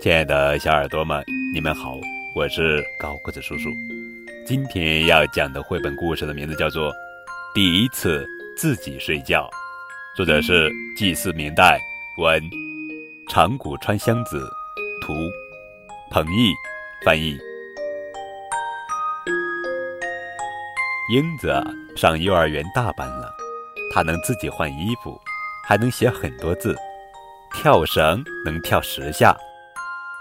亲爱的小耳朵们，你们好，我是高个子叔叔。今天要讲的绘本故事的名字叫做《第一次自己睡觉》，作者是祭祀明代文长谷川香子，图彭毅翻译。英子上幼儿园大班了，她能自己换衣服，还能写很多字。跳绳能跳十下，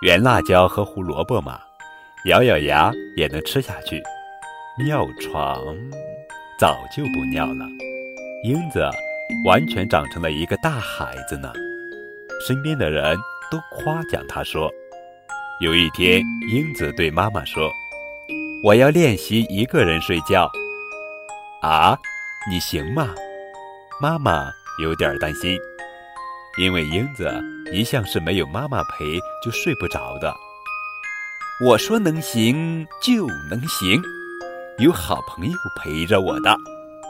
圆辣椒和胡萝卜嘛，咬咬牙也能吃下去。尿床早就不尿了，英子完全长成了一个大孩子呢。身边的人都夸奖他说：“有一天，英子对妈妈说：‘我要练习一个人睡觉。’啊，你行吗？”妈妈有点担心。因为英子一向是没有妈妈陪就睡不着的。我说能行就能行，有好朋友陪着我的。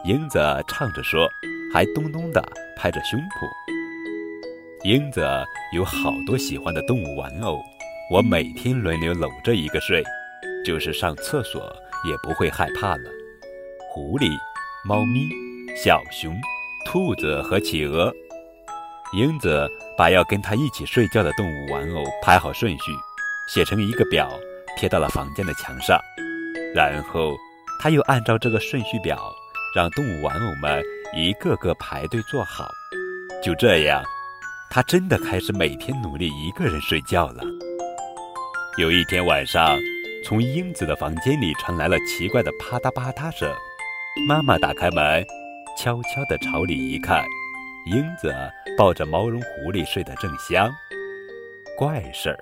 英子唱着说，还咚咚地拍着胸脯。英子有好多喜欢的动物玩偶，我每天轮流搂着一个睡，就是上厕所也不会害怕了。狐狸、猫咪、小熊、兔子和企鹅。英子把要跟他一起睡觉的动物玩偶排好顺序，写成一个表，贴到了房间的墙上。然后，他又按照这个顺序表，让动物玩偶们一个个排队坐好。就这样，他真的开始每天努力一个人睡觉了。有一天晚上，从英子的房间里传来了奇怪的啪嗒啪嗒声。妈妈打开门，悄悄地朝里一看。英子抱着毛绒狐狸睡得正香，怪事儿，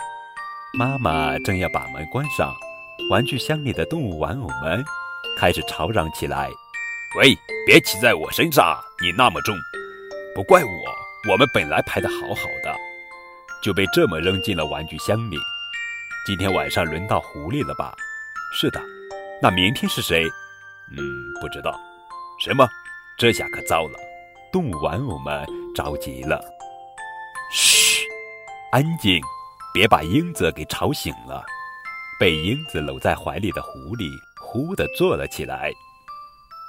妈妈正要把门关上，玩具箱里的动物玩偶们开始吵嚷起来：“喂，别骑在我身上，你那么重！不怪我，我们本来排得好好的，就被这么扔进了玩具箱里。今天晚上轮到狐狸了吧？是的，那明天是谁？嗯，不知道。什么？这下可糟了！”动物玩偶们着急了，嘘，安静，别把英子给吵醒了。被英子搂在怀里的狐狸忽地坐了起来。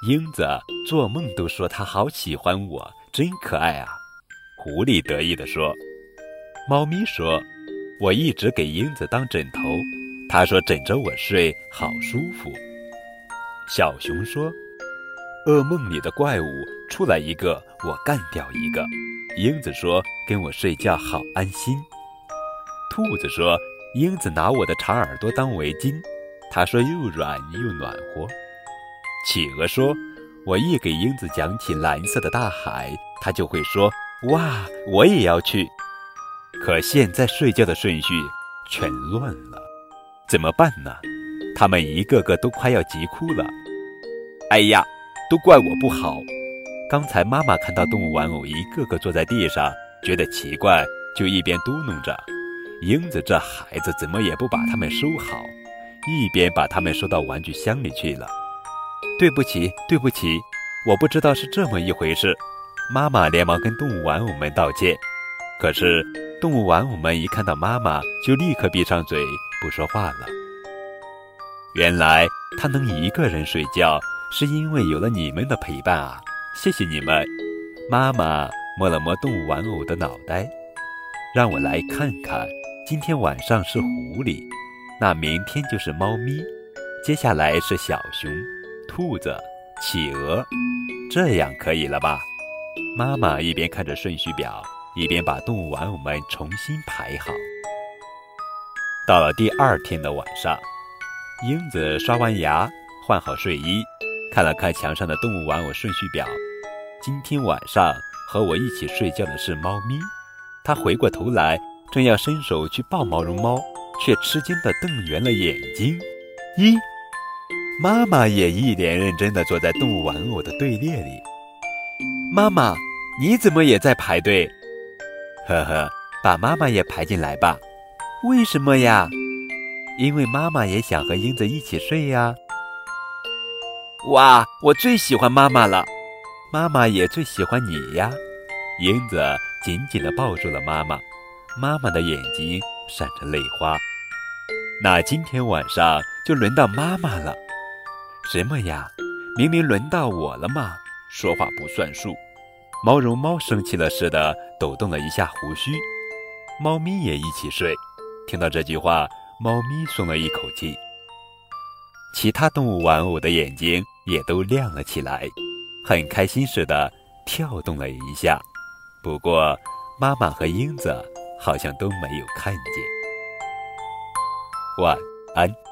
英子做梦都说他好喜欢我，真可爱啊！狐狸得意地说。猫咪说：“我一直给英子当枕头，他说枕着我睡好舒服。”小熊说。噩梦里的怪物出来一个，我干掉一个。英子说：“跟我睡觉好安心。”兔子说：“英子拿我的长耳朵当围巾，他说又软又暖和。”企鹅说：“我一给英子讲起蓝色的大海，它就会说：哇，我也要去。可现在睡觉的顺序全乱了，怎么办呢？他们一个个都快要急哭了。哎呀！都怪我不好。刚才妈妈看到动物玩偶一个个坐在地上，觉得奇怪，就一边嘟哝着：“英子这孩子怎么也不把它们收好。”一边把它们收到玩具箱里去了。对不起，对不起，我不知道是这么一回事。妈妈连忙跟动物玩偶们道歉。可是动物玩偶们一看到妈妈，就立刻闭上嘴不说话了。原来他能一个人睡觉。是因为有了你们的陪伴啊！谢谢你们。妈妈摸了摸动物玩偶的脑袋，让我来看看。今天晚上是狐狸，那明天就是猫咪，接下来是小熊、兔子、企鹅，这样可以了吧？妈妈一边看着顺序表，一边把动物玩偶们重新排好。到了第二天的晚上，英子刷完牙，换好睡衣。看了看墙上的动物玩偶顺序表，今天晚上和我一起睡觉的是猫咪。他回过头来，正要伸手去抱毛绒猫，却吃惊地瞪圆了眼睛。咦，妈妈也一脸认真地坐在动物玩偶的队列里。妈妈，你怎么也在排队？呵呵，把妈妈也排进来吧。为什么呀？因为妈妈也想和英子一起睡呀。哇，我最喜欢妈妈了，妈妈也最喜欢你呀。英子紧紧地抱住了妈妈，妈妈的眼睛闪着泪花。那今天晚上就轮到妈妈了。什么呀？明明轮到我了嘛！说话不算数。毛绒猫生气了似的抖动了一下胡须。猫咪也一起睡。听到这句话，猫咪松了一口气。其他动物玩偶的眼睛也都亮了起来，很开心似的跳动了一下。不过，妈妈和英子好像都没有看见。晚安。